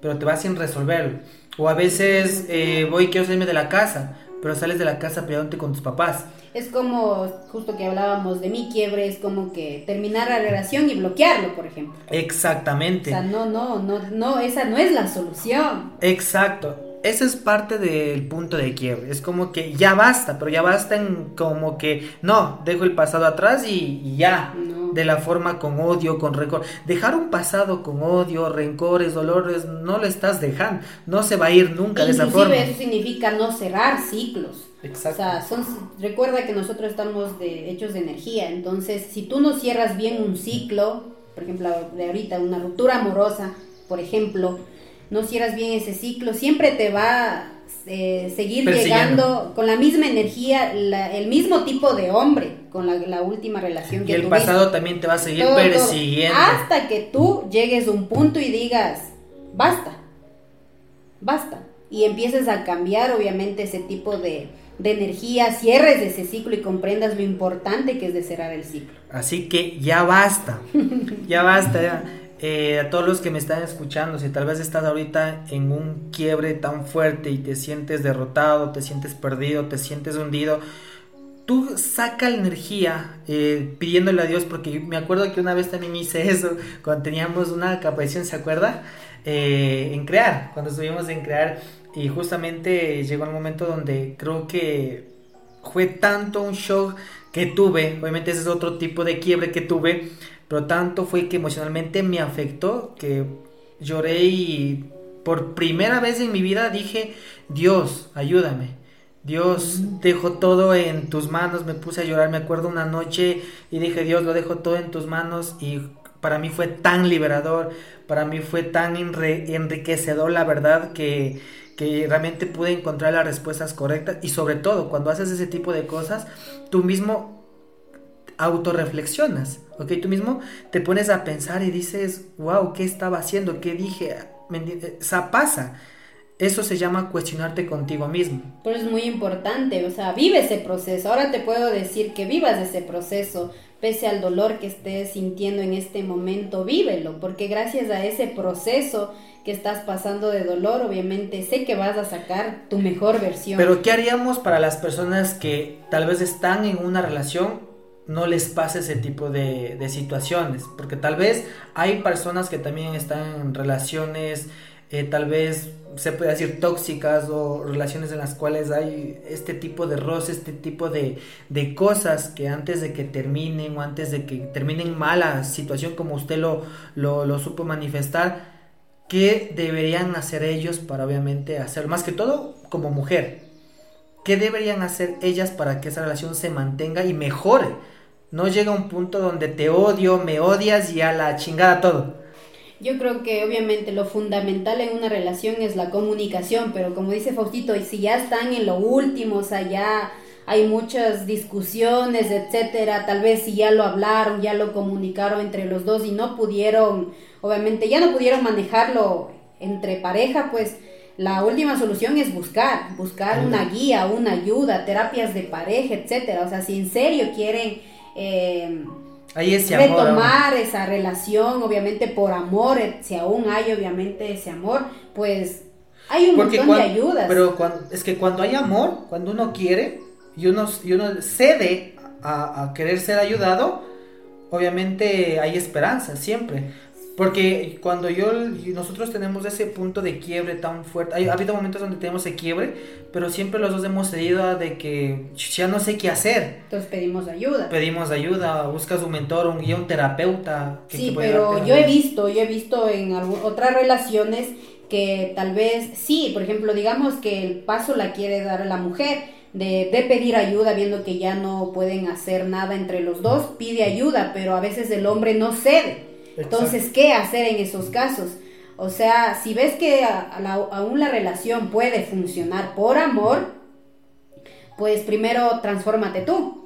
Pero te vas sin resolverlo. O a veces eh, voy y quiero salirme de la casa pero sales de la casa peleándote con tus papás. Es como, justo que hablábamos de mi quiebre, es como que terminar la relación y bloquearlo, por ejemplo. Exactamente. O sea, no, no, no, no, esa no es la solución. Exacto. Ese es parte del punto de quiebre. Es como que ya basta, pero ya basta en como que no, dejo el pasado atrás y, ya. De la forma con odio, con rencor. Dejar un pasado con odio, rencores, dolores, no lo estás dejando. No se va a ir nunca de esa forma. Eso significa no cerrar ciclos. Exacto. O sea, son, recuerda que nosotros estamos de, hechos de energía. Entonces, si tú no cierras bien un ciclo, por ejemplo, de ahorita, una ruptura amorosa, por ejemplo, no cierras bien ese ciclo, siempre te va a eh, seguir llegando con la misma energía, el mismo tipo de hombre, con la, última relación que Y el pasado también te va a seguir persiguiendo. hasta que tú llegues a un punto y digas, basta, basta. Y empieces a cambiar, obviamente, ese tipo de, de energía, cierres ese ciclo y comprendas lo importante que es de cerrar el ciclo. Así que ya basta, ya basta, ya. Eh, a todos los que me están escuchando, si tal vez estás ahorita en un quiebre tan fuerte y te sientes derrotado, te sientes perdido, te sientes hundido, tú saca la energía eh, pidiéndole a Dios, porque me acuerdo que una vez también hice eso cuando teníamos una capacitación, ¿se acuerda? Eh, en crear, cuando estuvimos en crear y justamente llegó el momento donde creo que fue tanto un shock que tuve, obviamente ese es otro tipo de quiebre que tuve, pero tanto fue que emocionalmente me afectó que lloré y por primera vez en mi vida dije, Dios, ayúdame. Dios, dejo todo en tus manos, me puse a llorar, me acuerdo una noche y dije, Dios, lo dejo todo en tus manos y para mí fue tan liberador, para mí fue tan enriquecedor la verdad que, que realmente pude encontrar las respuestas correctas y sobre todo cuando haces ese tipo de cosas, tú mismo autorreflexionas, ¿ok? Tú mismo te pones a pensar y dices, wow, ¿qué estaba haciendo? ¿Qué dije? Esa pasa. Eso se llama cuestionarte contigo mismo. Pero es muy importante, o sea, vive ese proceso. Ahora te puedo decir que vivas ese proceso, pese al dolor que estés sintiendo en este momento, vívelo, porque gracias a ese proceso que estás pasando de dolor, obviamente sé que vas a sacar tu mejor versión. Pero ¿qué haríamos para las personas que tal vez están en una relación no les pase ese tipo de, situaciones, porque tal vez hay personas que también están en relaciones, eh, tal vez se puede decir tóxicas o relaciones en las cuales hay este tipo de roce, este tipo de, cosas que antes de que terminen o antes de que terminen mala situación como usted lo, lo, lo supo manifestar, ¿qué deberían hacer ellos para obviamente hacer, más que todo como mujer? ¿Qué deberían hacer ellas para que esa relación se mantenga y mejore? no llega un punto donde te odio, me odias y a la chingada todo. Yo creo que obviamente lo fundamental en una relación es la comunicación, pero como dice Faustito, y si ya están en lo último, o sea, ya hay muchas discusiones, etcétera, tal vez si ya lo hablaron, ya lo comunicaron entre los dos y no pudieron, obviamente ya no pudieron manejarlo entre pareja, pues la última solución es buscar, buscar una guía, una ayuda, terapias de pareja, etcétera. O sea, si en serio quieren eh, retomar esa relación, obviamente por amor, eh, si aún hay obviamente ese amor, pues hay un montón de ayudas. Pero es que cuando hay amor, cuando uno quiere y uno, y uno cede a, querer ser ayudado, obviamente hay esperanza siempre. Porque cuando yo, nosotros tenemos ese punto de quiebre tan fuerte, ha habido momentos donde tenemos ese quiebre, pero siempre los dos hemos cedido de que ya no sé qué hacer. Entonces pedimos ayuda. Pedimos ayuda, buscas un mentor, un guía, un terapeuta. sí, pero yo he visto, yo he visto en otras relaciones que tal vez, sí, por ejemplo, digamos que el paso la quiere dar la mujer, de, de, pedir ayuda viendo que ya no pueden hacer nada entre los dos, pide ayuda, pero a veces el hombre no cede. Entonces, ¿qué hacer en esos casos? O sea, si ves que aún la relación puede funcionar por amor, pues primero transfórmate tú.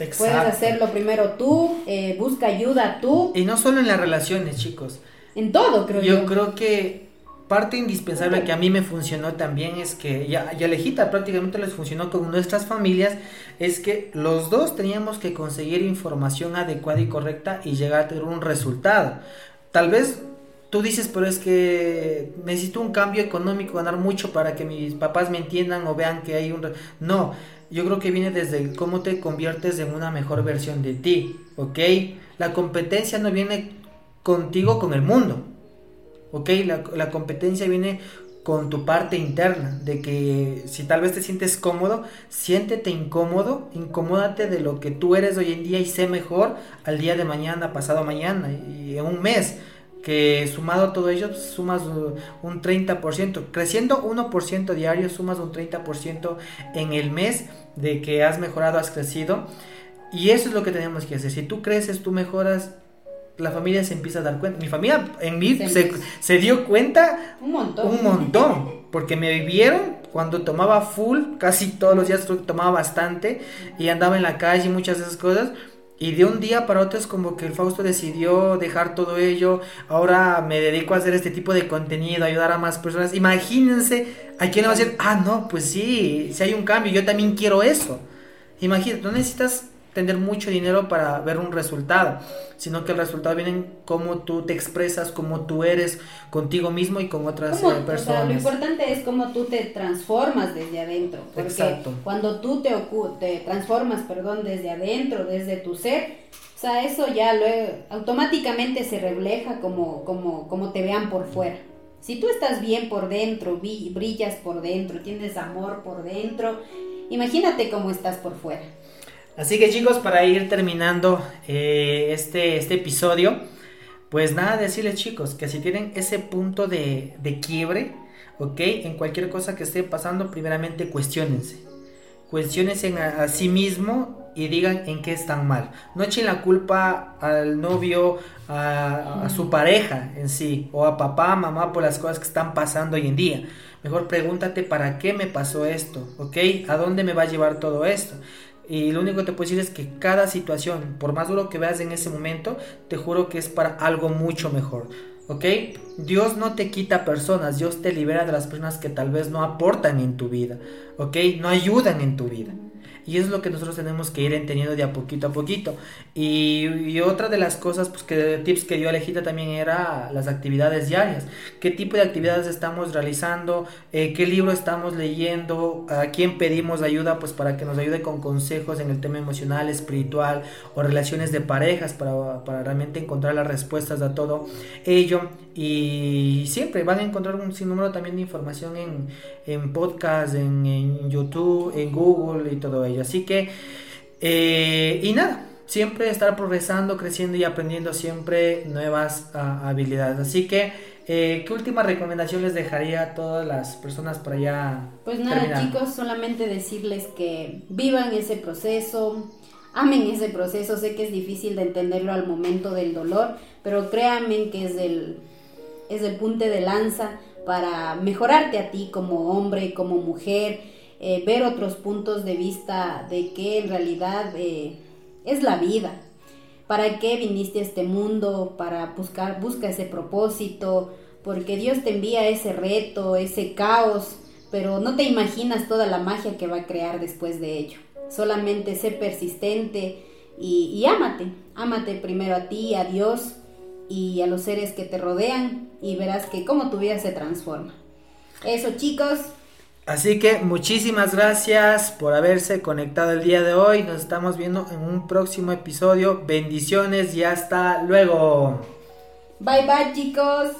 Exacto. Puedes hacerlo primero tú, eh, busca ayuda tú. Y no solo en las relaciones, chicos. En todo, creo yo. Yo creo que parte indispensable que a mí me funcionó también es que, ya, ya lejita prácticamente les funcionó con nuestras familias, es que los dos teníamos que conseguir información adecuada y correcta y llegar a tener un resultado. Tal vez tú dices, pero es que necesito un cambio económico, ganar mucho para que mis papás me entiendan o vean que hay un... No, yo creo que viene desde cómo te conviertes en una mejor versión de ti, ¿ok? La competencia no viene contigo con el mundo ¿ok? La, competencia viene con tu parte interna, de que si tal vez te sientes cómodo, siéntete incómodo, incomódate de lo que tú eres hoy en día y sé mejor al día de mañana, pasado mañana y en un mes, que sumado a todo ello pues, sumas un 30%, creciendo 1% diario, sumas un 30% en el mes de que has mejorado, has crecido. Y eso es lo que tenemos que hacer. Si tú creces, tú mejoras, la familia se empieza a dar cuenta. Mi familia en mí se, dio cuenta un montón. Un montón. Porque me vivieron cuando tomaba full, casi todos los días tomaba bastante y andaba en la calle y muchas de esas cosas. Y de un día para otro es como que el Fausto decidió dejar todo ello. Ahora me dedico a hacer este tipo de contenido, ayudar a más personas. Imagínense, a quién le va a decir, ah, no, pues sí, si hay un cambio, yo también quiero eso. Imagínate, no necesitas tener mucho dinero para ver un resultado, sino que el resultado viene en cómo tú te expresas, cómo tú eres contigo mismo y con otras personas. O sea, lo importante es cómo tú te transformas desde adentro, porque cuando tú te, te transformas, perdón, desde adentro, desde tu ser, o sea, eso ya lo, automáticamente se refleja como, como, como te vean por fuera. Si tú estás bien por dentro, brillas por dentro, tienes amor por dentro, imagínate cómo estás por fuera. Así que chicos, para ir terminando eh, este, este episodio, pues nada, decirles chicos que si tienen ese punto de, quiebre, ok, en cualquier cosa que esté pasando, primeramente cuestionense. Cuestionense a, a, sí mismo y digan en qué están mal. No echen la culpa al novio, a, a, su pareja en sí, o a papá, mamá por las cosas que están pasando hoy en día. Mejor pregúntate para qué me pasó esto, ¿ok? ¿A dónde me va a llevar todo esto? Y lo único que te puedo decir es que cada situación, por más duro que veas en ese momento, te juro que es para algo mucho mejor. ¿Ok? Dios no te quita personas, Dios te libera de las personas que tal vez no aportan en tu vida. ¿Ok? No ayudan en tu vida. Y es lo que nosotros tenemos que ir entendiendo de a poquito a poquito. Y, otra de las cosas, pues que tips que dio Alejita también era las actividades diarias. ¿Qué tipo de actividades estamos realizando? Eh, ¿Qué libro estamos leyendo? ¿A quién pedimos ayuda? Pues para que nos ayude con consejos en el tema emocional, espiritual o relaciones de parejas para, para realmente encontrar las respuestas a todo ello. Y siempre van a encontrar un sinnúmero también de información en, en podcast, en, en YouTube, en Google y todo ello. Así que, eh, y nada, siempre estar progresando, creciendo y aprendiendo siempre nuevas ah, habilidades. Así que, eh, ¿qué última recomendación les dejaría a todas las personas para allá? Pues nada, chicos, solamente decirles que vivan ese proceso, amen ese proceso. Sé que es difícil de entenderlo al momento del dolor, pero créanme que es el, es el punte de lanza para mejorarte a ti como hombre, como mujer eh, ver otros puntos de vista de que en realidad eh, es la vida. ¿Para qué viniste a este mundo? Para buscar, busca ese propósito, porque Dios te envía ese reto, ese caos, pero no te imaginas toda la magia que va a crear después de ello. Solamente sé persistente y, y ámate, ámate primero a ti, a Dios y a los seres que te rodean y verás que cómo tu vida se transforma. Eso chicos, Así que muchísimas gracias por haberse conectado el día de hoy. Nos estamos viendo en un próximo episodio. Bendiciones y hasta luego. Bye bye chicos.